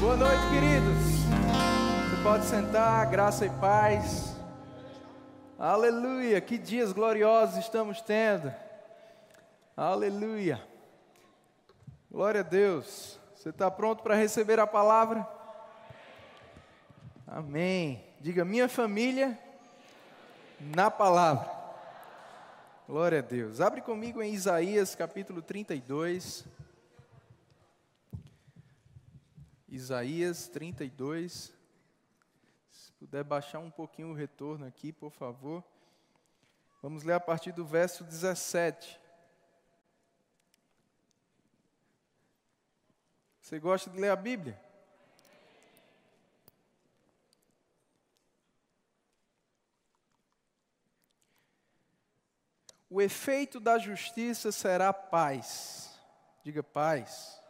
Boa noite, queridos. Você pode sentar, graça e paz. Aleluia, que dias gloriosos estamos tendo. Aleluia. Glória a Deus. Você está pronto para receber a palavra? Amém. Diga, minha família na palavra. Glória a Deus. Abre comigo em Isaías capítulo 32. Isaías 32. Se puder baixar um pouquinho o retorno aqui, por favor. Vamos ler a partir do verso 17. Você gosta de ler a Bíblia? O efeito da justiça será paz. Diga paz.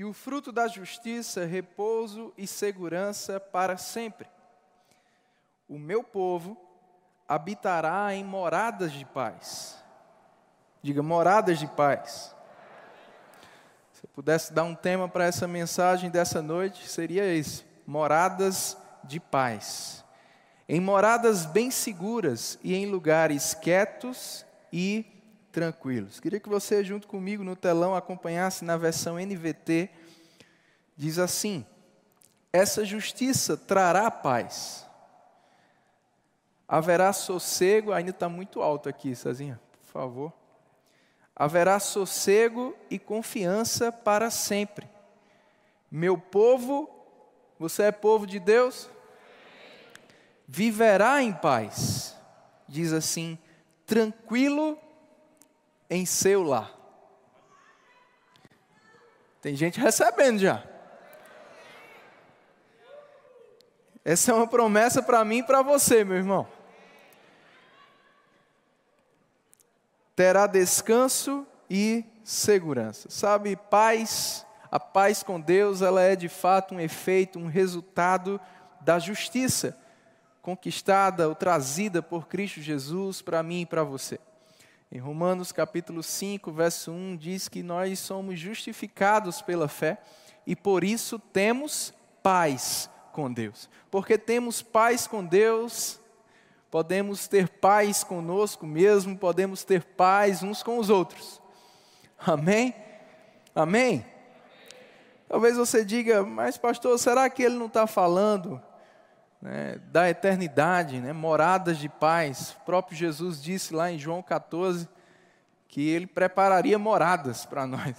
E o fruto da justiça, repouso e segurança para sempre. O meu povo habitará em moradas de paz. Diga moradas de paz. Se eu pudesse dar um tema para essa mensagem dessa noite, seria esse: moradas de paz em moradas bem seguras e em lugares quietos e tranquilos. Queria que você, junto comigo no telão, acompanhasse na versão NVT. Diz assim: Essa justiça trará paz. Haverá sossego, ainda está muito alto aqui, Cezinha, por favor. Haverá sossego e confiança para sempre. Meu povo, você é povo de Deus? viverá em paz. Diz assim: tranquilo em seu lar. Tem gente recebendo já. Essa é uma promessa para mim e para você, meu irmão. Terá descanso e segurança. Sabe, paz, a paz com Deus, ela é de fato um efeito, um resultado da justiça conquistada ou trazida por Cristo Jesus para mim e para você. Em Romanos capítulo 5, verso 1 diz que nós somos justificados pela fé e por isso temos paz com Deus. Porque temos paz com Deus, podemos ter paz conosco mesmo, podemos ter paz uns com os outros. Amém? Amém? Talvez você diga, mas pastor, será que ele não está falando né, da eternidade, né, moradas de paz. O próprio Jesus disse lá em João 14 que ele prepararia moradas para nós.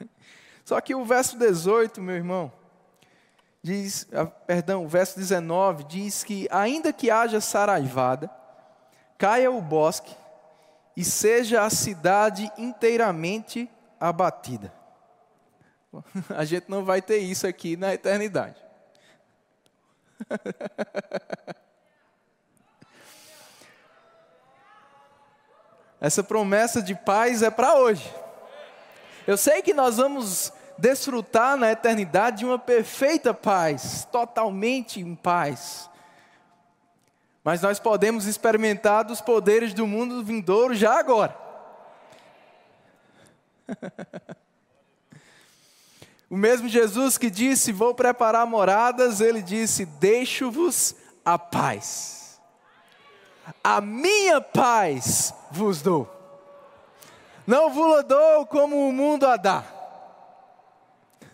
Só que o verso 18, meu irmão, diz, ah, perdão, o verso 19 diz que ainda que haja saraivada, caia o bosque e seja a cidade inteiramente abatida. A gente não vai ter isso aqui na eternidade. Essa promessa de paz é para hoje. Eu sei que nós vamos desfrutar na eternidade de uma perfeita paz, totalmente em paz. Mas nós podemos experimentar dos poderes do mundo vindouro já agora. O mesmo Jesus que disse: Vou preparar moradas, ele disse: Deixo-vos a paz. A minha paz vos dou. Não vos dou como o mundo a dá.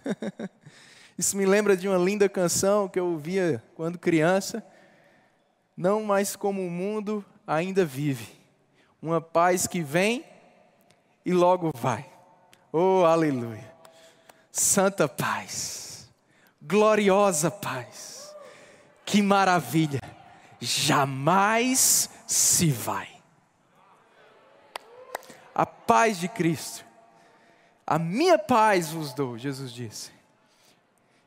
Isso me lembra de uma linda canção que eu ouvia quando criança. Não mais como o mundo ainda vive. Uma paz que vem e logo vai. Oh, aleluia santa paz, gloriosa paz, que maravilha, jamais se vai. A paz de Cristo, a minha paz vos dou, Jesus disse.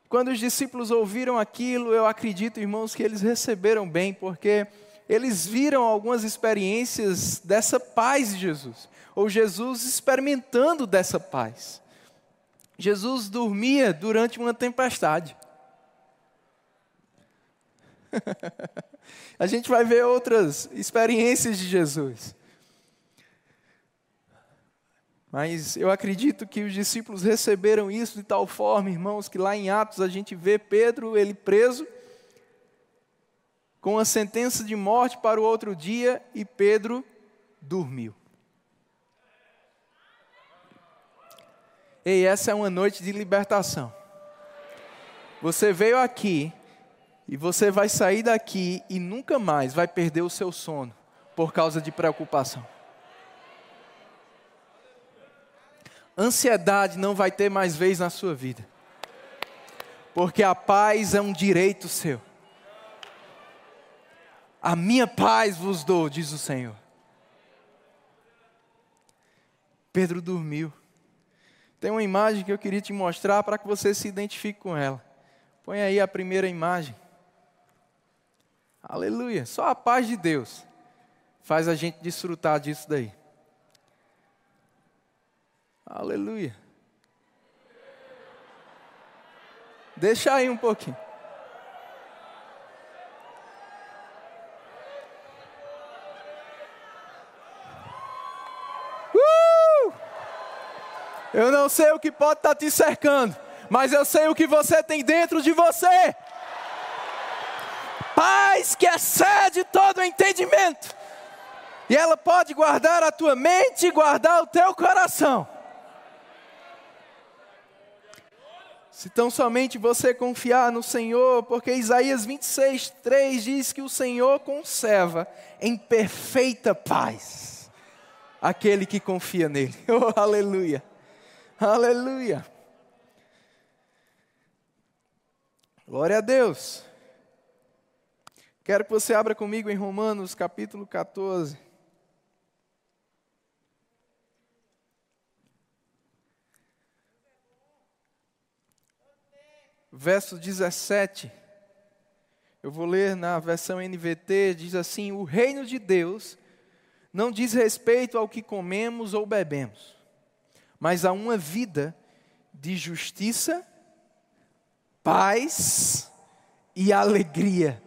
Quando os discípulos ouviram aquilo, eu acredito, irmãos, que eles receberam bem, porque eles viram algumas experiências dessa paz de Jesus, ou Jesus experimentando dessa paz. Jesus dormia durante uma tempestade. A gente vai ver outras experiências de Jesus. Mas eu acredito que os discípulos receberam isso de tal forma, irmãos, que lá em Atos a gente vê Pedro, ele preso, com a sentença de morte para o outro dia, e Pedro dormiu. Ei, essa é uma noite de libertação. Você veio aqui e você vai sair daqui e nunca mais vai perder o seu sono por causa de preocupação. Ansiedade não vai ter mais vez na sua vida. Porque a paz é um direito seu. A minha paz vos dou, diz o Senhor. Pedro dormiu. Tem uma imagem que eu queria te mostrar para que você se identifique com ela. Põe aí a primeira imagem. Aleluia. Só a paz de Deus faz a gente desfrutar disso daí. Aleluia. Deixa aí um pouquinho. Uh! Eu não sei o que pode estar te cercando, mas eu sei o que você tem dentro de você. Paz que excede todo entendimento. E ela pode guardar a tua mente e guardar o teu coração. Se tão somente você confiar no Senhor, porque Isaías 26, 3 diz que o Senhor conserva em perfeita paz aquele que confia nele. Oh, aleluia! Aleluia! Glória a Deus! Quero que você abra comigo em Romanos capítulo 14. Verso 17. Eu vou ler na versão NVT, diz assim: O reino de Deus não diz respeito ao que comemos ou bebemos, mas a uma vida de justiça, paz e alegria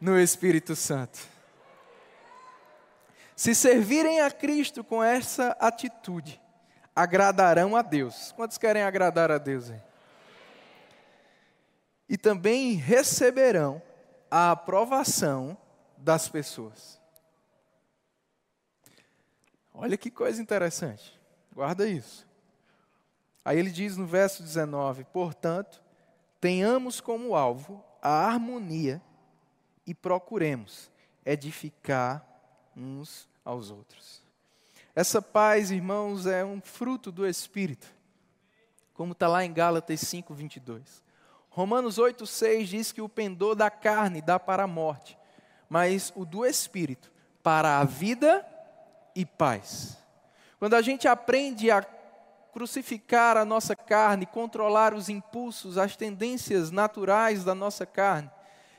no Espírito Santo. Se servirem a Cristo com essa atitude, agradarão a Deus. Quantos querem agradar a Deus? Hein? E também receberão a aprovação das pessoas. Olha que coisa interessante. Guarda isso. Aí ele diz no verso 19: Portanto, tenhamos como alvo a harmonia e procuremos edificar uns aos outros. Essa paz, irmãos, é um fruto do Espírito, como está lá em Gálatas 5, 22. Romanos 8, 6 diz que o pendor da carne dá para a morte, mas o do Espírito para a vida e paz. Quando a gente aprende a crucificar a nossa carne, controlar os impulsos, as tendências naturais da nossa carne,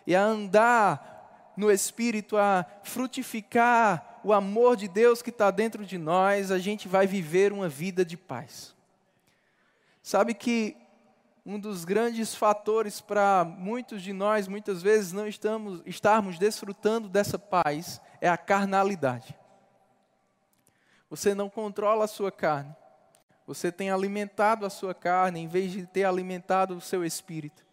e a andar no Espírito, a frutificar o amor de Deus que está dentro de nós, a gente vai viver uma vida de paz. Sabe que um dos grandes fatores para muitos de nós, muitas vezes, não estamos, estarmos desfrutando dessa paz é a carnalidade. Você não controla a sua carne. Você tem alimentado a sua carne em vez de ter alimentado o seu espírito.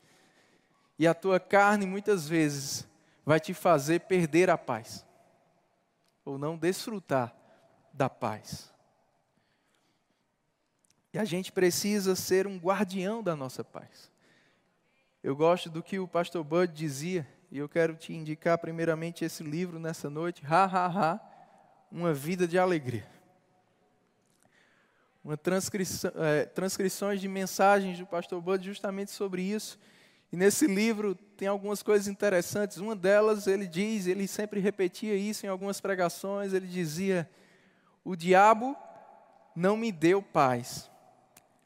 E a tua carne muitas vezes vai te fazer perder a paz, ou não desfrutar da paz. E a gente precisa ser um guardião da nossa paz. Eu gosto do que o pastor Bud dizia, e eu quero te indicar primeiramente esse livro nessa noite, Ha Ha Ha, Uma Vida de Alegria. Uma transcrição, é, transcrições de mensagens do pastor Bud justamente sobre isso. E nesse livro tem algumas coisas interessantes. Uma delas, ele diz, ele sempre repetia isso em algumas pregações, ele dizia: "O diabo não me deu paz.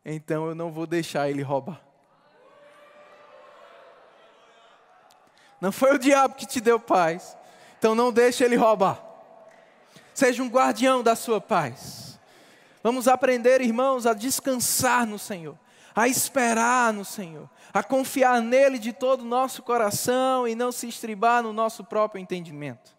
Então eu não vou deixar ele roubar." Não foi o diabo que te deu paz. Então não deixe ele roubar. Seja um guardião da sua paz. Vamos aprender, irmãos, a descansar no Senhor a esperar no Senhor, a confiar nele de todo o nosso coração e não se estribar no nosso próprio entendimento.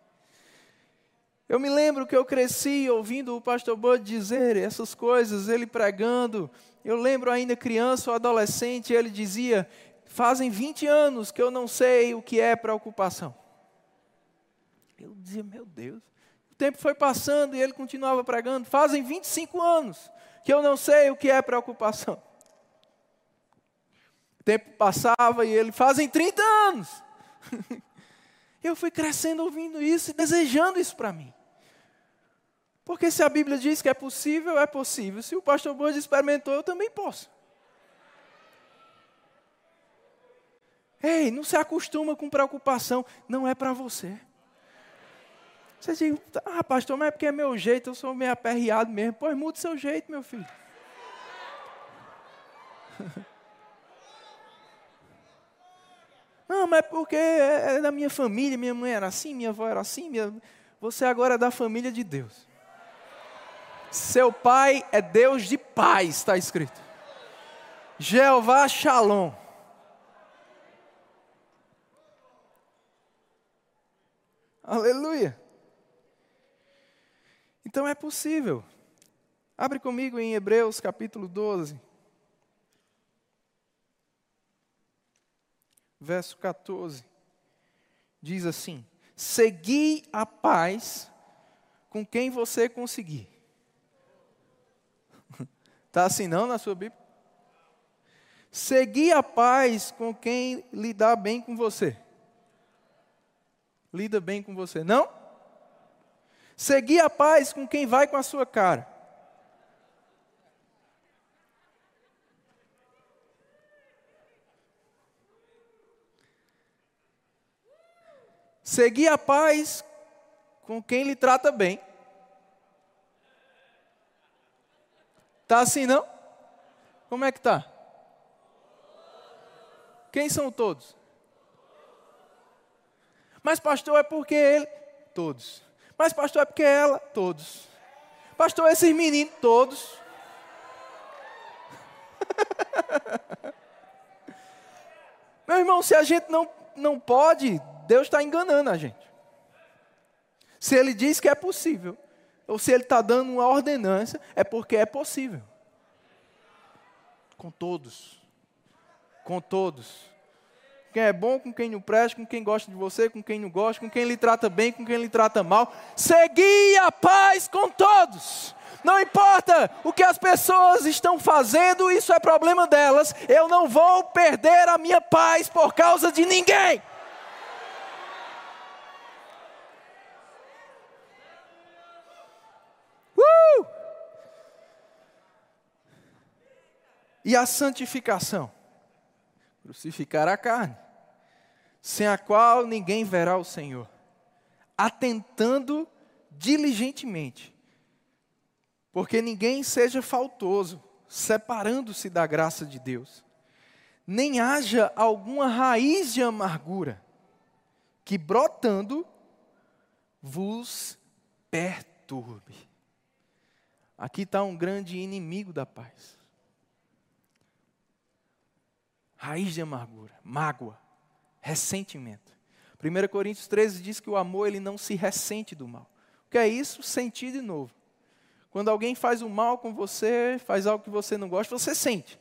Eu me lembro que eu cresci ouvindo o pastor Bud dizer essas coisas, ele pregando. Eu lembro ainda criança ou adolescente, ele dizia: Fazem 20 anos que eu não sei o que é preocupação. Eu dizia: Meu Deus. Tempo foi passando e ele continuava pregando. Fazem 25 anos que eu não sei o que é preocupação. O tempo passava e ele: Fazem 30 anos. eu fui crescendo ouvindo isso e desejando isso para mim. Porque se a Bíblia diz que é possível, é possível. Se o pastor Boas experimentou, eu também posso. Ei, não se acostuma com preocupação. Não é para você. Você diz, ah, pastor, mas é porque é meu jeito, eu sou meio aperreado mesmo. Pois muda o seu jeito, meu filho. Não, mas é porque é, é da minha família, minha mãe era assim, minha avó era assim. Minha... Você agora é da família de Deus. Seu pai é Deus de paz, está escrito. Jeová Shalom. Aleluia. Então é possível. Abre comigo em Hebreus capítulo 12. Verso 14. Diz assim: Segui a paz com quem você conseguir Está assim não na sua Bíblia? Seguir a paz com quem lidar bem com você. Lida bem com você. Não? Seguir a paz com quem vai com a sua cara. Seguir a paz com quem lhe trata bem. Tá assim não? Como é que tá? Quem são todos? Mas pastor é porque ele todos. Mas pastor é porque ela todos. Pastor esses meninos todos. Meu irmão, se a gente não, não pode, Deus está enganando a gente. Se Ele diz que é possível, ou se ele está dando uma ordenança, é porque é possível. Com todos. Com todos. Quem é bom, com quem não presta, com quem gosta de você, com quem não gosta, com quem lhe trata bem, com quem lhe trata mal. Segui a paz com todos. Não importa o que as pessoas estão fazendo, isso é problema delas. Eu não vou perder a minha paz por causa de ninguém. E a santificação? Crucificar a carne, sem a qual ninguém verá o Senhor, atentando diligentemente, porque ninguém seja faltoso, separando-se da graça de Deus, nem haja alguma raiz de amargura, que brotando vos perturbe. Aqui está um grande inimigo da paz. Raiz de amargura, mágoa, ressentimento. 1 Coríntios 13 diz que o amor ele não se ressente do mal. O que é isso? Sentir de novo. Quando alguém faz o mal com você, faz algo que você não gosta, você sente.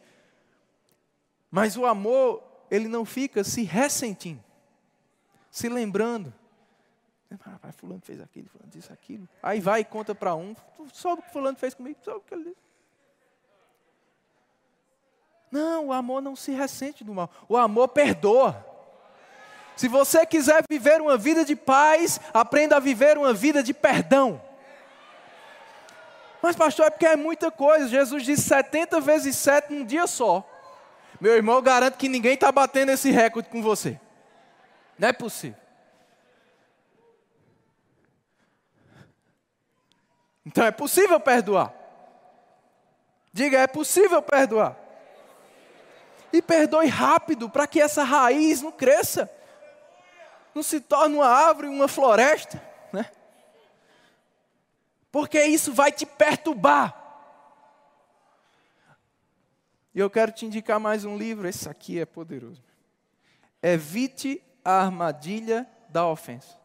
Mas o amor, ele não fica se ressentindo, se lembrando. Ah, fulano fez aquilo, fulano disse aquilo. Aí vai e conta para um, só o que fulano fez comigo, só o que ele disse. Não, o amor não se ressente do mal. O amor perdoa. Se você quiser viver uma vida de paz, aprenda a viver uma vida de perdão. Mas, pastor, é porque é muita coisa. Jesus disse 70 vezes 7 num dia só. Meu irmão, eu garanto que ninguém está batendo esse recorde com você. Não é possível. Então é possível perdoar. Diga, é possível perdoar. E perdoe rápido para que essa raiz não cresça, não se torne uma árvore, uma floresta, né? Porque isso vai te perturbar. E eu quero te indicar mais um livro, esse aqui é poderoso. Evite a armadilha da ofensa.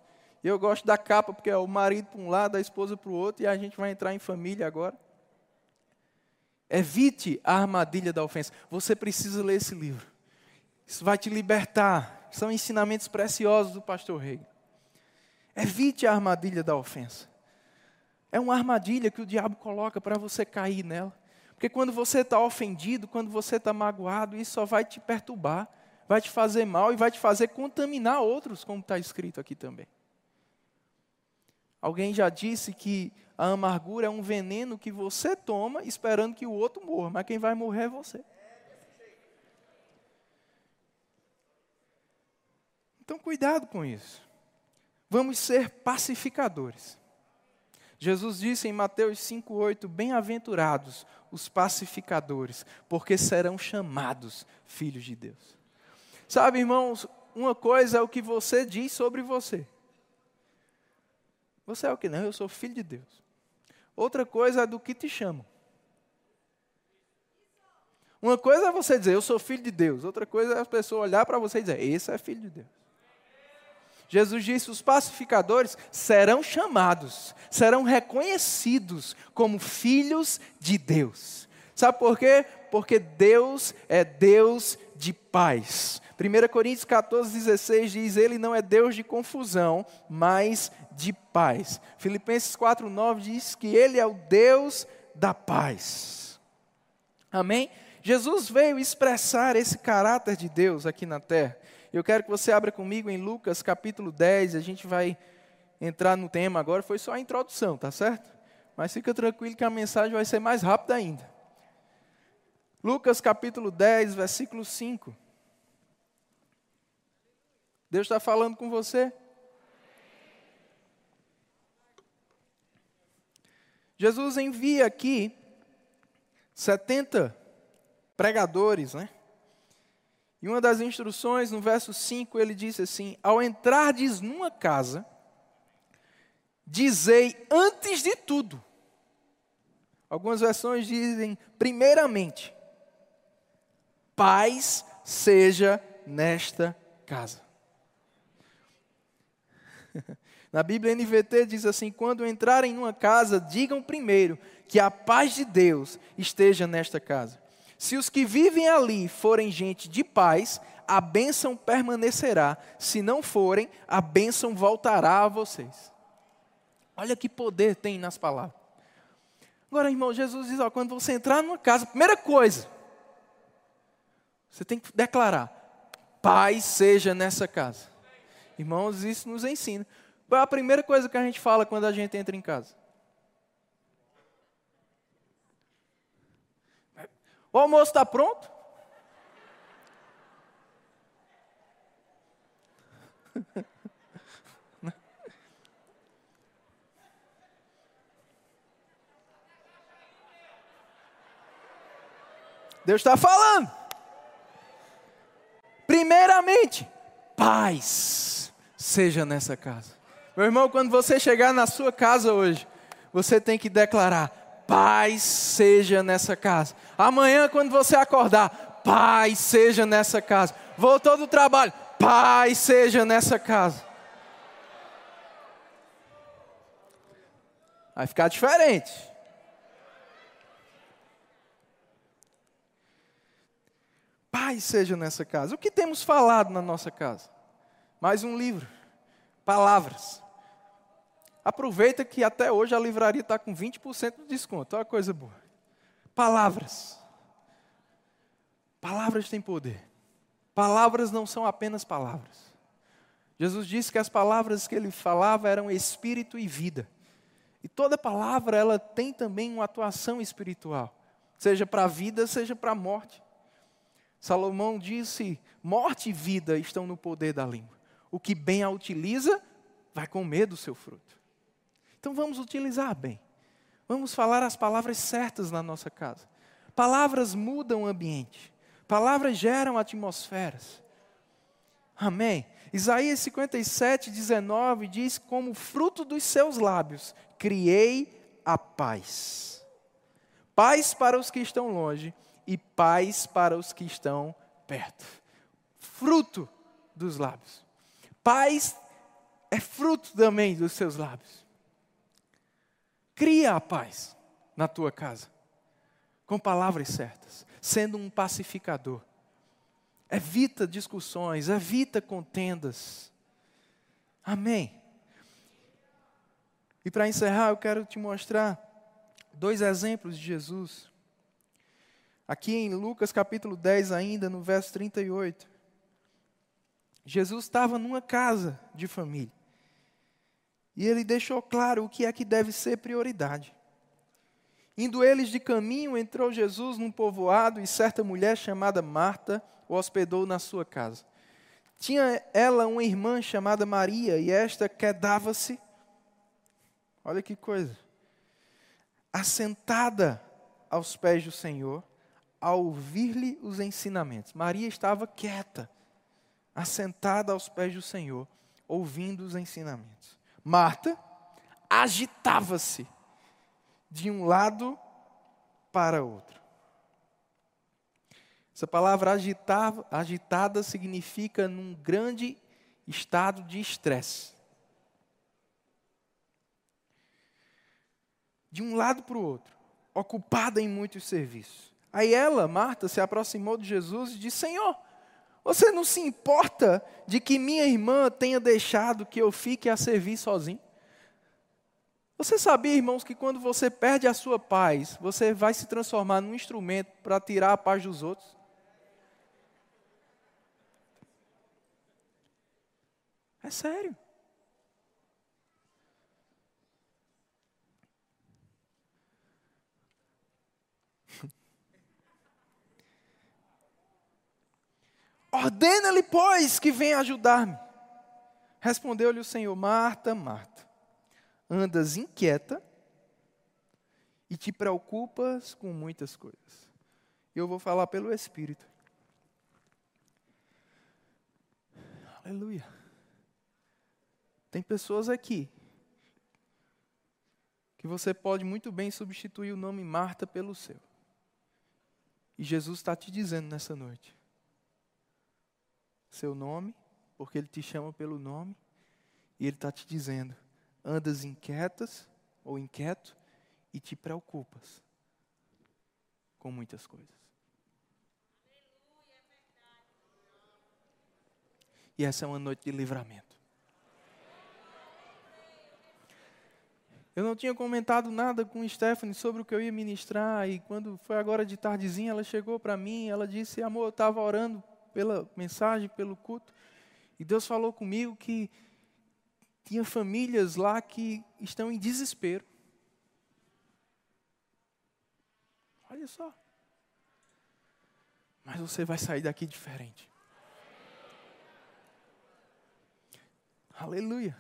Eu gosto da capa, porque é o marido para um lado, a esposa para o outro, e a gente vai entrar em família agora. Evite a armadilha da ofensa. Você precisa ler esse livro. Isso vai te libertar. São ensinamentos preciosos do pastor Rei. Evite a armadilha da ofensa. É uma armadilha que o diabo coloca para você cair nela. Porque quando você está ofendido, quando você está magoado, isso só vai te perturbar, vai te fazer mal e vai te fazer contaminar outros, como está escrito aqui também. Alguém já disse que a amargura é um veneno que você toma esperando que o outro morra, mas quem vai morrer é você. Então, cuidado com isso. Vamos ser pacificadores. Jesus disse em Mateus 5,8: Bem-aventurados os pacificadores, porque serão chamados filhos de Deus. Sabe, irmãos, uma coisa é o que você diz sobre você. Você é o que? Não, eu sou filho de Deus. Outra coisa é do que te chamam. Uma coisa é você dizer, eu sou filho de Deus. Outra coisa é a pessoa olhar para você e dizer, esse é filho de Deus. Jesus disse: os pacificadores serão chamados, serão reconhecidos como filhos de Deus. Sabe por quê? Porque Deus é Deus de paz. 1 Coríntios 14, 16 diz: Ele não é Deus de confusão, mas de paz. Filipenses 4, 9 diz que Ele é o Deus da paz. Amém? Jesus veio expressar esse caráter de Deus aqui na terra. Eu quero que você abra comigo em Lucas capítulo 10, a gente vai entrar no tema agora, foi só a introdução, tá certo? Mas fica tranquilo que a mensagem vai ser mais rápida ainda. Lucas capítulo 10, versículo 5. Deus está falando com você? Jesus envia aqui 70 pregadores, né? E uma das instruções, no verso 5, ele disse assim: Ao entrardes numa casa, dizei antes de tudo. Algumas versões dizem primeiramente: paz seja nesta casa. Na Bíblia NVT diz assim: quando entrarem numa casa, digam primeiro que a paz de Deus esteja nesta casa. Se os que vivem ali forem gente de paz, a bênção permanecerá. Se não forem, a bênção voltará a vocês. Olha que poder tem nas palavras. Agora, irmão, Jesus diz: ó, quando você entrar numa casa, primeira coisa, você tem que declarar: paz seja nessa casa. Irmãos, isso nos ensina. Qual é a primeira coisa que a gente fala quando a gente entra em casa? O almoço está pronto? Deus está falando. Primeiramente, paz seja nessa casa. Meu irmão, quando você chegar na sua casa hoje, você tem que declarar: paz seja nessa casa. Amanhã, quando você acordar, paz seja nessa casa. Voltou do trabalho, paz seja nessa casa. Vai ficar diferente. Paz seja nessa casa. O que temos falado na nossa casa? Mais um livro. Palavras. Aproveita que até hoje a livraria está com 20% de desconto. Olha coisa boa. Palavras. Palavras têm poder. Palavras não são apenas palavras. Jesus disse que as palavras que ele falava eram espírito e vida. E toda palavra ela tem também uma atuação espiritual, seja para a vida, seja para a morte. Salomão disse: morte e vida estão no poder da língua. O que bem a utiliza, vai comer do seu fruto. Então vamos utilizar bem. Vamos falar as palavras certas na nossa casa. Palavras mudam o ambiente. Palavras geram atmosferas. Amém. Isaías 57, 19 diz: Como fruto dos seus lábios, criei a paz. Paz para os que estão longe e paz para os que estão perto. Fruto dos lábios. Paz é fruto também dos seus lábios. Cria a paz na tua casa, com palavras certas, sendo um pacificador. Evita discussões, evita contendas. Amém. E para encerrar, eu quero te mostrar dois exemplos de Jesus. Aqui em Lucas capítulo 10, ainda no verso 38. Jesus estava numa casa de família. E ele deixou claro o que é que deve ser prioridade. Indo eles de caminho, entrou Jesus num povoado e certa mulher chamada Marta o hospedou na sua casa. Tinha ela uma irmã chamada Maria e esta quedava-se, olha que coisa, assentada aos pés do Senhor, a ouvir-lhe os ensinamentos. Maria estava quieta, assentada aos pés do Senhor, ouvindo os ensinamentos. Marta agitava-se de um lado para outro. Essa palavra agitar, agitada significa num grande estado de estresse. De um lado para o outro, ocupada em muitos serviços. Aí ela, Marta, se aproximou de Jesus e disse: Senhor, você não se importa de que minha irmã tenha deixado que eu fique a servir sozinho? Você sabia, irmãos, que quando você perde a sua paz, você vai se transformar num instrumento para tirar a paz dos outros? É sério. Ordena-lhe, pois, que venha ajudar-me. Respondeu-lhe o Senhor: Marta, Marta, andas inquieta e te preocupas com muitas coisas. Eu vou falar pelo Espírito. Aleluia. Tem pessoas aqui que você pode muito bem substituir o nome Marta pelo seu. E Jesus está te dizendo nessa noite: seu nome, porque Ele te chama pelo nome, e Ele está te dizendo: andas inquietas ou inquieto e te preocupas com muitas coisas. E essa é uma noite de livramento. Eu não tinha comentado nada com Stephanie sobre o que eu ia ministrar, e quando foi agora de tardezinha, ela chegou para mim, ela disse: Amor, eu estava orando pela mensagem, pelo culto, e Deus falou comigo que tinha famílias lá que estão em desespero. Olha só. Mas você vai sair daqui diferente. Aleluia.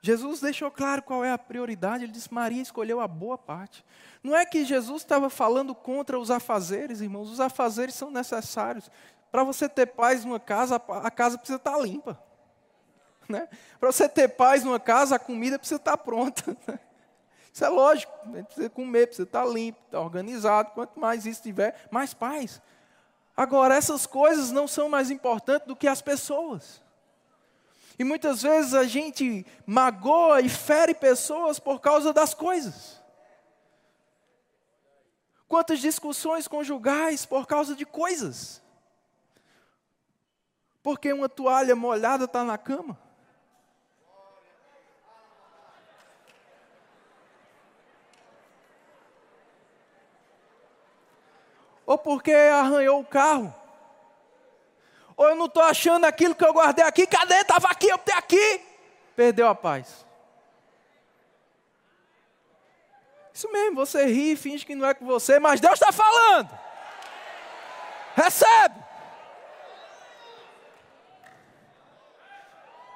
Jesus deixou claro qual é a prioridade. Ele disse: Maria escolheu a boa parte. Não é que Jesus estava falando contra os afazeres, irmãos. Os afazeres são necessários. Para você ter paz numa casa, a casa precisa estar tá limpa. Né? Para você ter paz numa casa, a comida precisa estar tá pronta. Isso é lógico. Precisa comer, precisa estar tá limpo, estar organizado. Quanto mais isso tiver, mais paz. Agora, essas coisas não são mais importantes do que as pessoas. E muitas vezes a gente magoa e fere pessoas por causa das coisas. Quantas discussões conjugais por causa de coisas? Porque uma toalha molhada está na cama. Ou porque arranhou o carro. Ou eu não estou achando aquilo que eu guardei aqui. Cadê? Estava aqui, eu tenho aqui. Perdeu a paz. Isso mesmo, você ri finge que não é com você, mas Deus está falando. Recebe.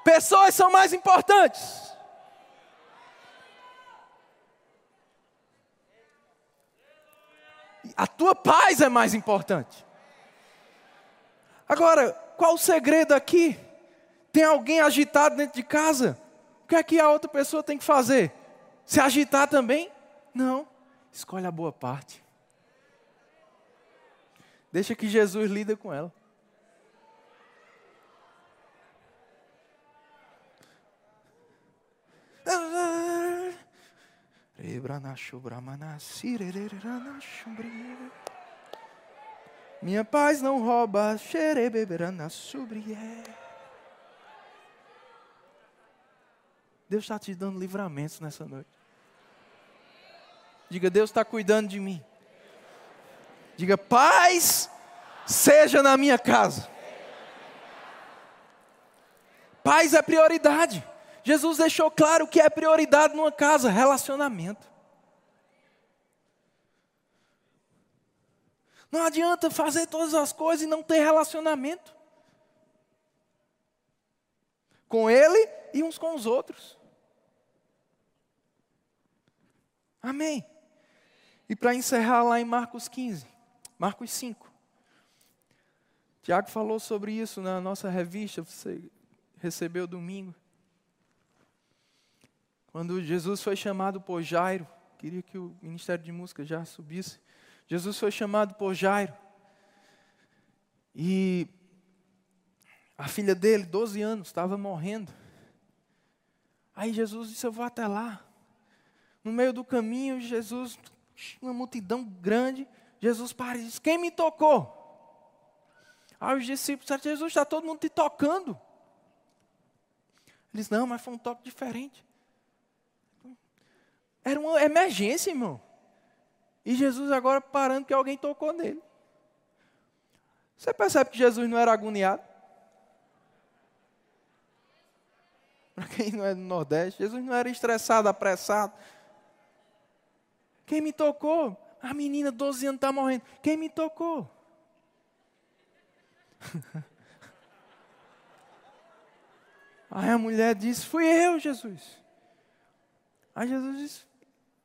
Pessoas são mais importantes. A tua paz é mais importante. Agora, qual o segredo aqui? Tem alguém agitado dentro de casa? O que é que a outra pessoa tem que fazer? Se agitar também? Não. Escolhe a boa parte. Deixa que Jesus lida com ela. Minha paz não rouba, Deus está te dando livramentos nessa noite. Diga, Deus está cuidando de mim. Diga, paz seja na minha casa. Paz é prioridade. Jesus deixou claro que é prioridade numa casa: relacionamento. Não adianta fazer todas as coisas e não ter relacionamento com Ele e uns com os outros. Amém. E para encerrar lá em Marcos 15, Marcos 5. Tiago falou sobre isso na nossa revista, você recebeu domingo. Quando Jesus foi chamado por Jairo, queria que o Ministério de Música já subisse. Jesus foi chamado por Jairo. E a filha dele, 12 anos, estava morrendo. Aí Jesus disse: Eu vou até lá. No meio do caminho, Jesus, uma multidão grande, Jesus para e diz: Quem me tocou? Aí os discípulos disseram: Jesus, está todo mundo te tocando. Ele disse: Não, mas foi um toque diferente. Era uma emergência, irmão. E Jesus agora parando que alguém tocou nele. Você percebe que Jesus não era agoniado? Para quem não é do Nordeste, Jesus não era estressado, apressado. Quem me tocou? A menina, 12 anos, está morrendo. Quem me tocou? Aí a mulher disse: Fui eu, Jesus. Aí Jesus disse: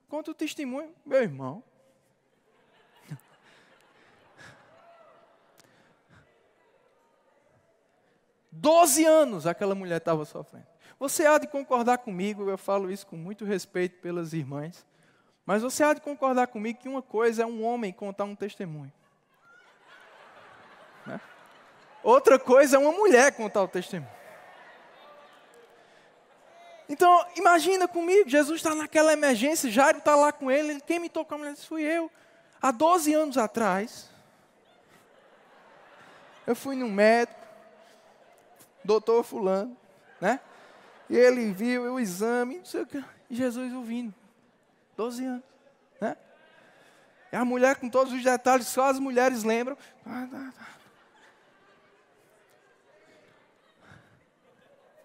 Conta o testemunho, meu irmão. Doze anos aquela mulher estava sofrendo. Você há de concordar comigo, eu falo isso com muito respeito pelas irmãs, mas você há de concordar comigo que uma coisa é um homem contar um testemunho. Né? Outra coisa é uma mulher contar o testemunho. Então, imagina comigo, Jesus está naquela emergência, Jairo está lá com ele, quem me tocou a mulher fui eu. Há 12 anos atrás, eu fui num médico, doutor fulano, né? E ele viu o exame, não sei o que, e Jesus ouvindo. 12 anos, né? E a mulher com todos os detalhes, só as mulheres lembram.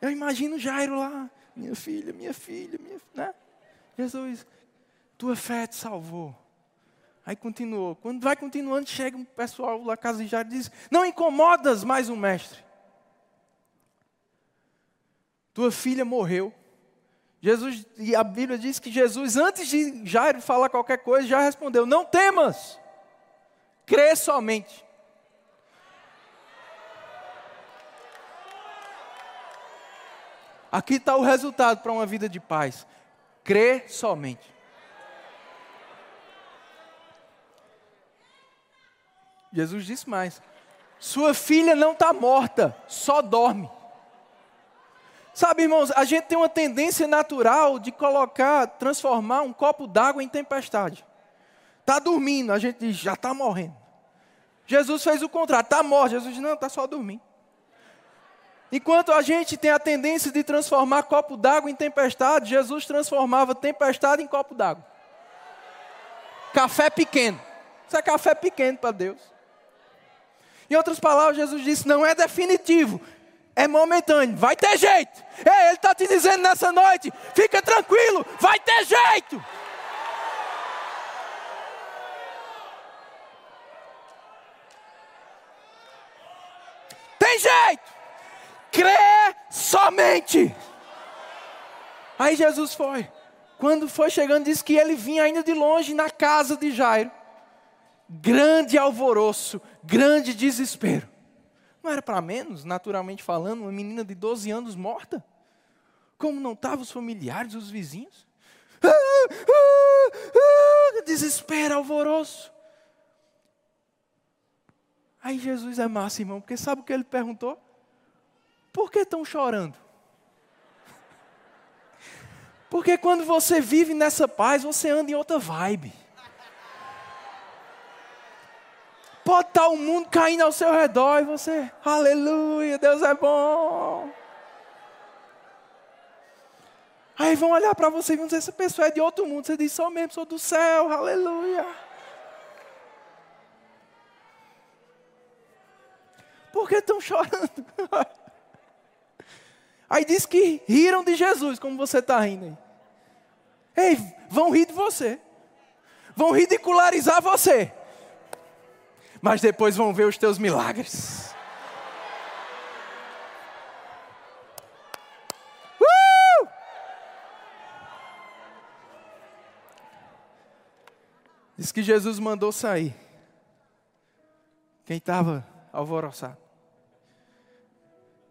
Eu imagino Jairo lá, minha filha, minha filha, minha, né? Jesus, tua fé te salvou. Aí continuou. Quando vai continuando, chega um pessoal lá casa e diz: Não incomodas mais o mestre. Tua filha morreu. Jesus, e a Bíblia diz que Jesus, antes de Jairo falar qualquer coisa, já respondeu: Não temas, crê somente. Aqui está o resultado para uma vida de paz. Crê somente. Jesus disse mais: Sua filha não está morta, só dorme. Sabe, irmãos, a gente tem uma tendência natural de colocar, transformar um copo d'água em tempestade. Está dormindo, a gente diz, já está morrendo. Jesus fez o contrário, está morto. Jesus disse, não, está só dormindo. Enquanto a gente tem a tendência de transformar copo d'água em tempestade, Jesus transformava tempestade em copo d'água. Café pequeno. Isso é café pequeno para Deus. Em outras palavras, Jesus disse: não é definitivo, é momentâneo, vai ter jeito. É, Ele está te dizendo nessa noite: fica tranquilo, vai ter jeito. Tem jeito crê somente. Aí Jesus foi. Quando foi chegando, disse que ele vinha ainda de longe na casa de Jairo. Grande alvoroço, grande desespero. Não era para menos, naturalmente falando, uma menina de 12 anos morta? Como não estavam os familiares, os vizinhos? Ah, ah, ah, desespero, alvoroço. Aí Jesus é massa, irmão, porque sabe o que ele perguntou? Por que estão chorando? Porque quando você vive nessa paz, você anda em outra vibe. Pode estar o mundo caindo ao seu redor e você, aleluia, Deus é bom. Aí vão olhar para você e vão dizer: essa pessoa é de outro mundo. Você diz: sou mesmo, sou do céu, aleluia. Por que estão chorando? Aí diz que riram de Jesus, como você está rindo aí. Ei, vão rir de você. Vão ridicularizar você. Mas depois vão ver os teus milagres. Uh! Diz que Jesus mandou sair. Quem estava alvoroçado.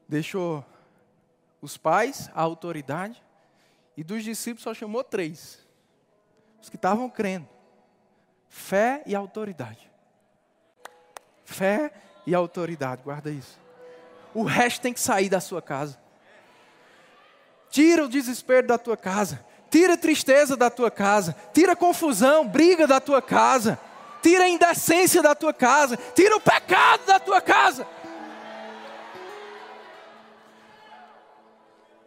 Deixou os pais, a autoridade, e dos discípulos só chamou três. Os que estavam crendo. Fé e autoridade. Fé e autoridade, guarda isso. O resto tem que sair da sua casa. Tira o desespero da tua casa. Tira a tristeza da tua casa. Tira a confusão, briga da tua casa. Tira a indecência da tua casa. Tira o pecado da tua casa.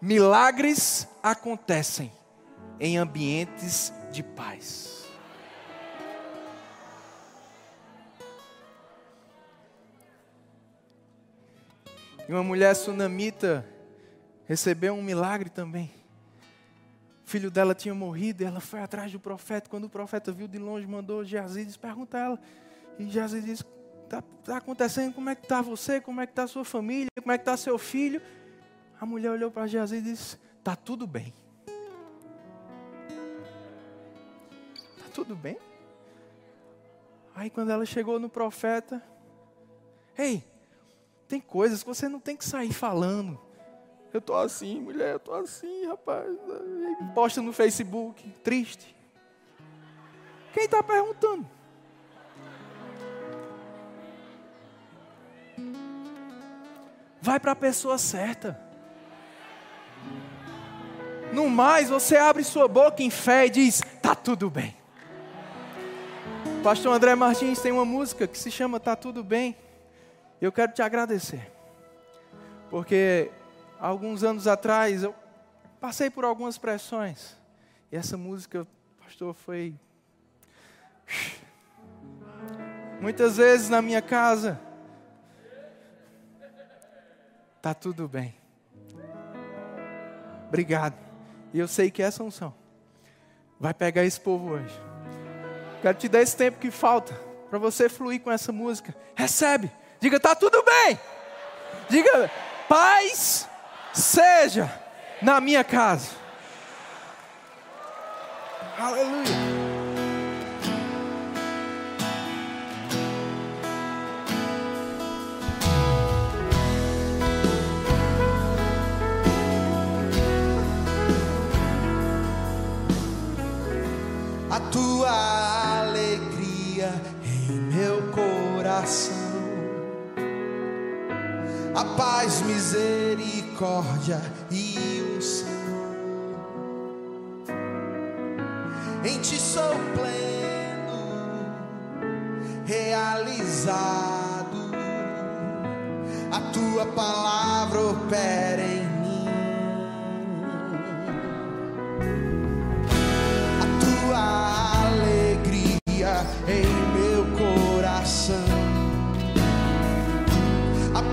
Milagres acontecem em ambientes de paz. E uma mulher sunamita recebeu um milagre também. O filho dela tinha morrido e ela foi atrás do profeta. Quando o profeta viu de longe, mandou Geazi perguntar a ela. E Geazi disse: Está tá acontecendo? Como é que está você? Como é que está sua família? Como é que está seu filho? A mulher olhou para Geazi e disse: Está tudo bem. Está tudo bem? Aí quando ela chegou no profeta, ei, tem coisas que você não tem que sair falando. Eu tô assim, mulher, eu tô assim, rapaz. Posta no Facebook, triste. Quem está perguntando? Vai para a pessoa certa. No mais, você abre sua boca em fé e diz: Tá tudo bem. Pastor André Martins tem uma música que se chama Tá Tudo Bem. Eu quero te agradecer. Porque alguns anos atrás eu passei por algumas pressões. E essa música, pastor, foi. Muitas vezes na minha casa. Tá tudo bem. Obrigado. E eu sei que essa unção vai pegar esse povo hoje. Quero te dar esse tempo que falta para você fluir com essa música. Recebe. Diga, tá tudo bem. Diga, paz seja na minha casa. Aleluia. Tua alegria em meu coração. A paz, misericórdia e unção. Em ti sou pleno, realizado. A tua palavra opera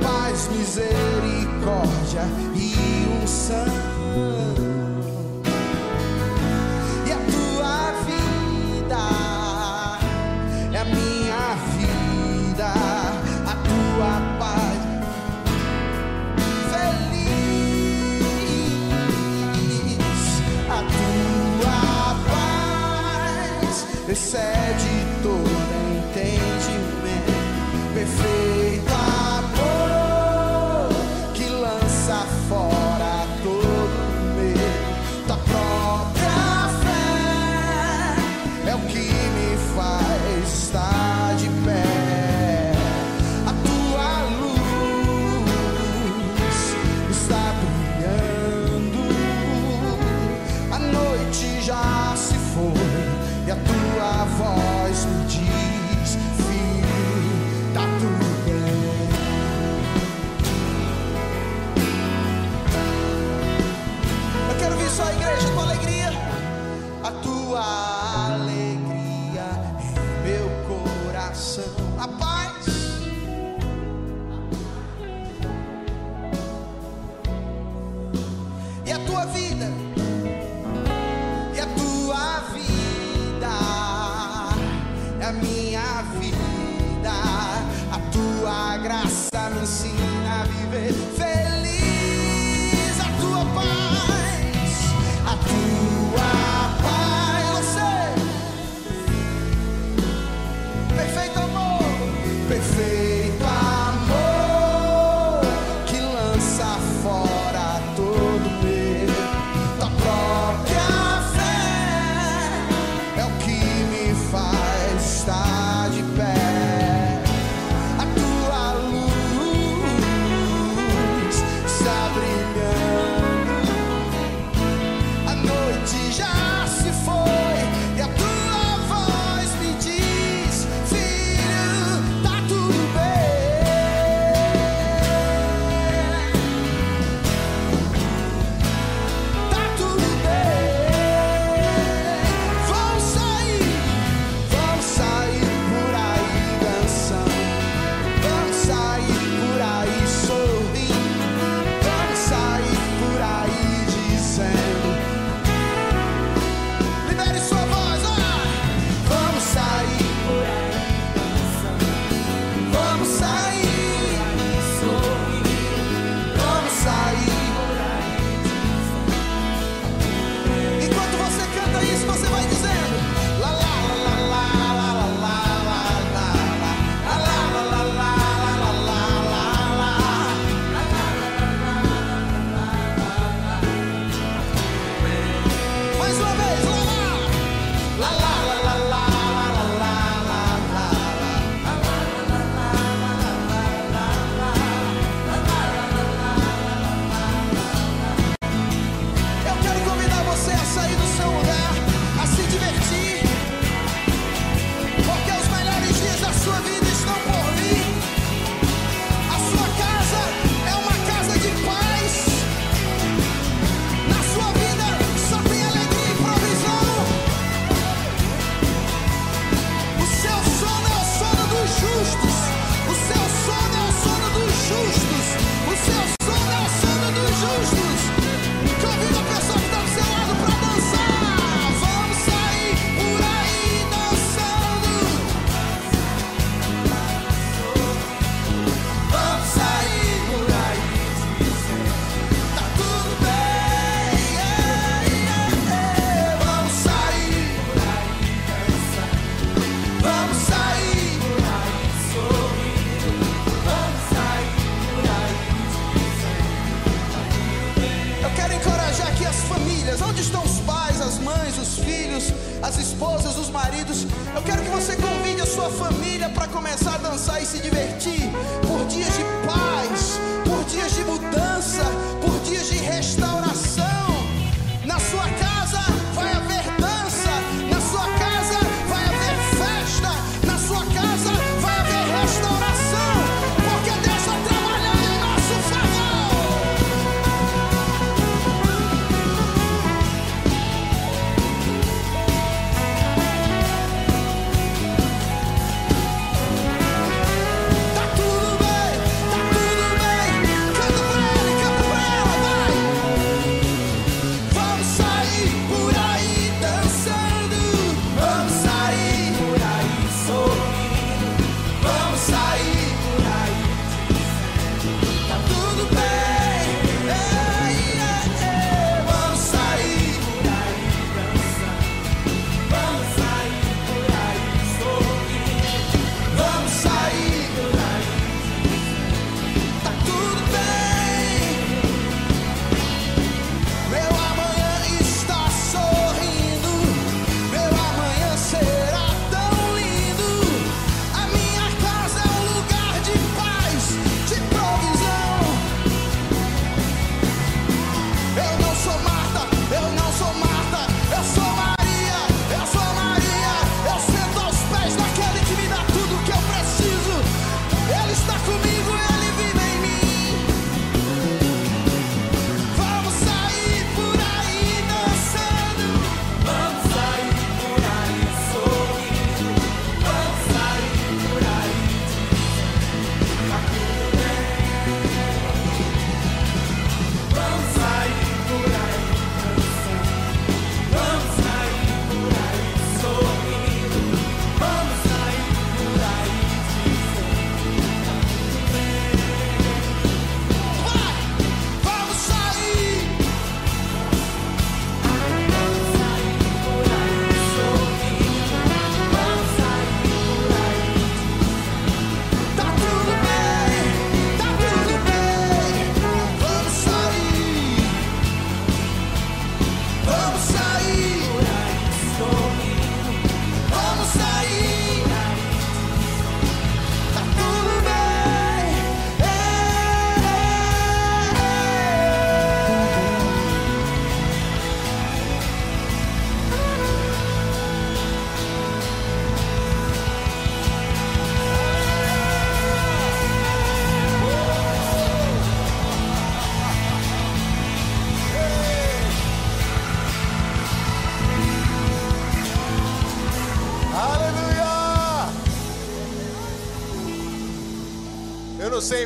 em misericórdia e unção. E a tua vida é a minha vida, a tua paz. Feliz, a tua paz excede todo vida e a tua vida é a minha.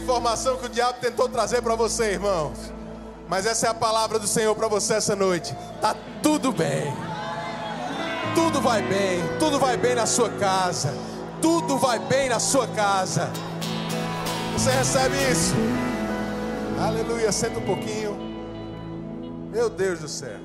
informação que o diabo tentou trazer para você, irmãos. Mas essa é a palavra do Senhor para você essa noite. Tá tudo bem. Tudo vai bem. Tudo vai bem na sua casa. Tudo vai bem na sua casa. Você recebe isso? Aleluia. Senta um pouquinho. Meu Deus do céu.